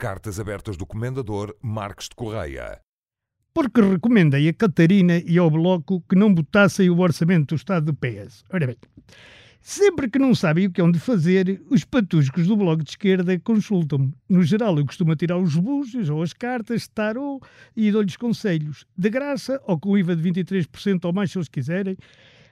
Cartas abertas do Comendador Marques de Correia. Porque recomendei a Catarina e ao Bloco que não botassem o orçamento do Estado do PS. Ora bem, sempre que não sabem o que hão de fazer, os patuscos do Bloco de Esquerda consultam-me. No geral, eu costumo tirar os búzios ou as cartas tarô e dou-lhes conselhos. De graça ou com IVA de 23% ou mais se eles quiserem.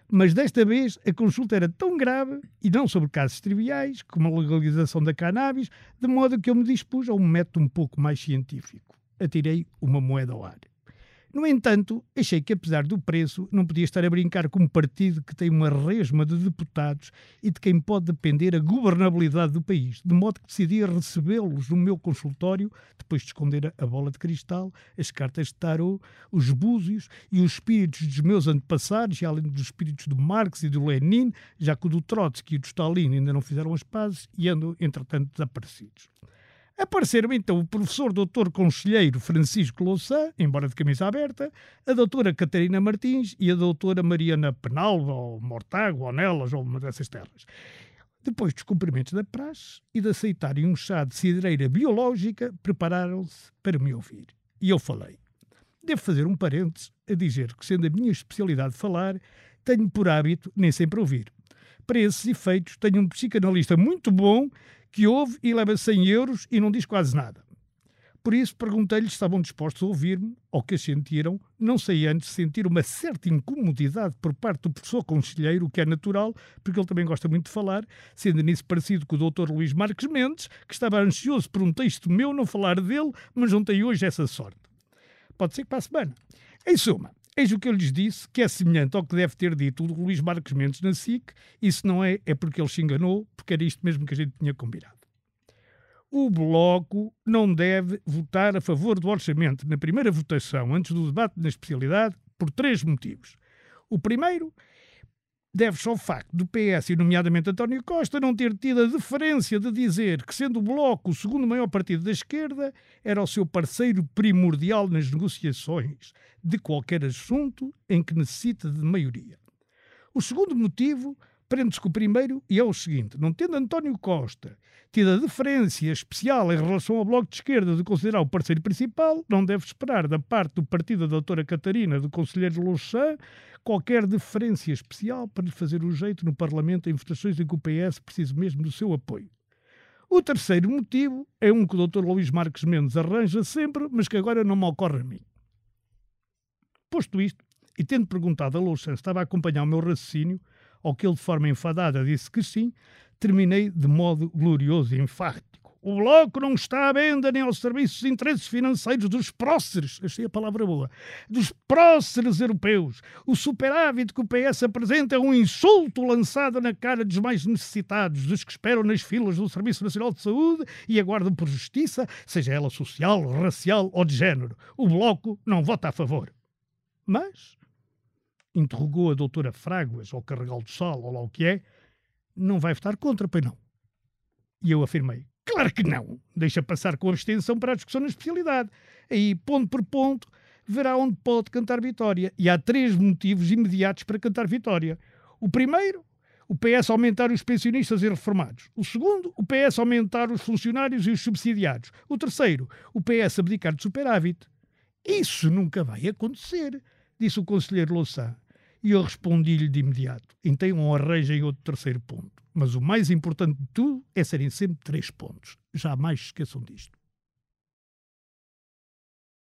Mas desta vez a consulta era tão grave, e não sobre casos triviais, como a legalização da cannabis, de modo que eu me dispus a um método um pouco mais científico. Atirei uma moeda ao ar. No entanto, achei que, apesar do preço, não podia estar a brincar com um partido que tem uma resma de deputados e de quem pode depender a governabilidade do país, de modo que decidi recebê-los no meu consultório, depois de esconder a bola de cristal, as cartas de tarot, os búzios e os espíritos dos meus antepassados, e além dos espíritos do Marx e do Lenin, já que o do Trotsky e do Stalin ainda não fizeram as pazes e andam, entretanto, desaparecidos. Apareceram então o professor doutor conselheiro Francisco Louçã, embora de camisa aberta, a doutora Catarina Martins e a doutora Mariana Penalva, ou Mortágua, ou Nelas, ou uma dessas terras. Depois dos cumprimentos da praxe e de aceitarem um chá de cidreira biológica, prepararam-se para me ouvir. E eu falei. Devo fazer um parênteses a dizer que, sendo a minha especialidade falar, tenho por hábito nem sempre ouvir. Para esses efeitos, tenho um psicanalista muito bom que ouve e leva 100 euros e não diz quase nada. Por isso perguntei-lhes se estavam dispostos a ouvir-me, ou que sentiram, não sei antes, sentir uma certa incomodidade por parte do professor conselheiro, o que é natural, porque ele também gosta muito de falar, sendo nisso parecido com o Dr. Luís Marques Mendes, que estava ansioso por um texto meu não falar dele, mas não tem hoje essa sorte. Pode ser que para a semana. Em suma, Eis o que eu lhes disse, que é semelhante ao que deve ter dito o Luís Marques Mendes na SIC, e se não é, é porque ele se enganou, porque era isto mesmo que a gente tinha combinado. O Bloco não deve votar a favor do orçamento na primeira votação, antes do debate na especialidade, por três motivos. O primeiro deve-se ao facto do PS, e nomeadamente António Costa, não ter tido a deferência de dizer que, sendo o Bloco o segundo maior partido da esquerda, era o seu parceiro primordial nas negociações de qualquer assunto em que necessita de maioria. O segundo motivo prende-se com o primeiro e é o seguinte: não tendo António Costa tido a deferência especial em relação ao Bloco de Esquerda de considerar o parceiro principal, não deve esperar da parte do partido da doutora Catarina, do conselheiro Louçã, qualquer deferência especial para lhe fazer o jeito no Parlamento em votações em que o PS precisa mesmo do seu apoio. O terceiro motivo é um que o Dr. Luís Marques Mendes arranja sempre, mas que agora não me ocorre a mim. Posto isto, e tendo perguntado a Louçã se estava a acompanhar o meu raciocínio, ao que ele de forma enfadada disse que sim, terminei de modo glorioso e enfático. O Bloco não está à venda nem aos serviços de interesses financeiros dos próceres, achei a palavra boa, dos próceres europeus. O superávit que o PS apresenta é um insulto lançado na cara dos mais necessitados, dos que esperam nas filas do Serviço Nacional de Saúde e aguardam por justiça, seja ela social, racial ou de género. O Bloco não vota a favor. Mas, interrogou a doutora Fráguas, ou Carregal de Sal, ou lá o que é, não vai votar contra, pois não? E eu afirmei, claro que não. Deixa passar com abstenção para a discussão na especialidade. Aí, ponto por ponto, verá onde pode cantar vitória. E há três motivos imediatos para cantar vitória. O primeiro, o PS aumentar os pensionistas e reformados. O segundo, o PS aumentar os funcionários e os subsidiados. O terceiro, o PS abdicar de superávit. Isso nunca vai acontecer, disse o conselheiro Louçã. E eu respondi-lhe de imediato: então arranjem outro terceiro ponto. Mas o mais importante de tudo é serem sempre três pontos. Jamais se esqueçam disto.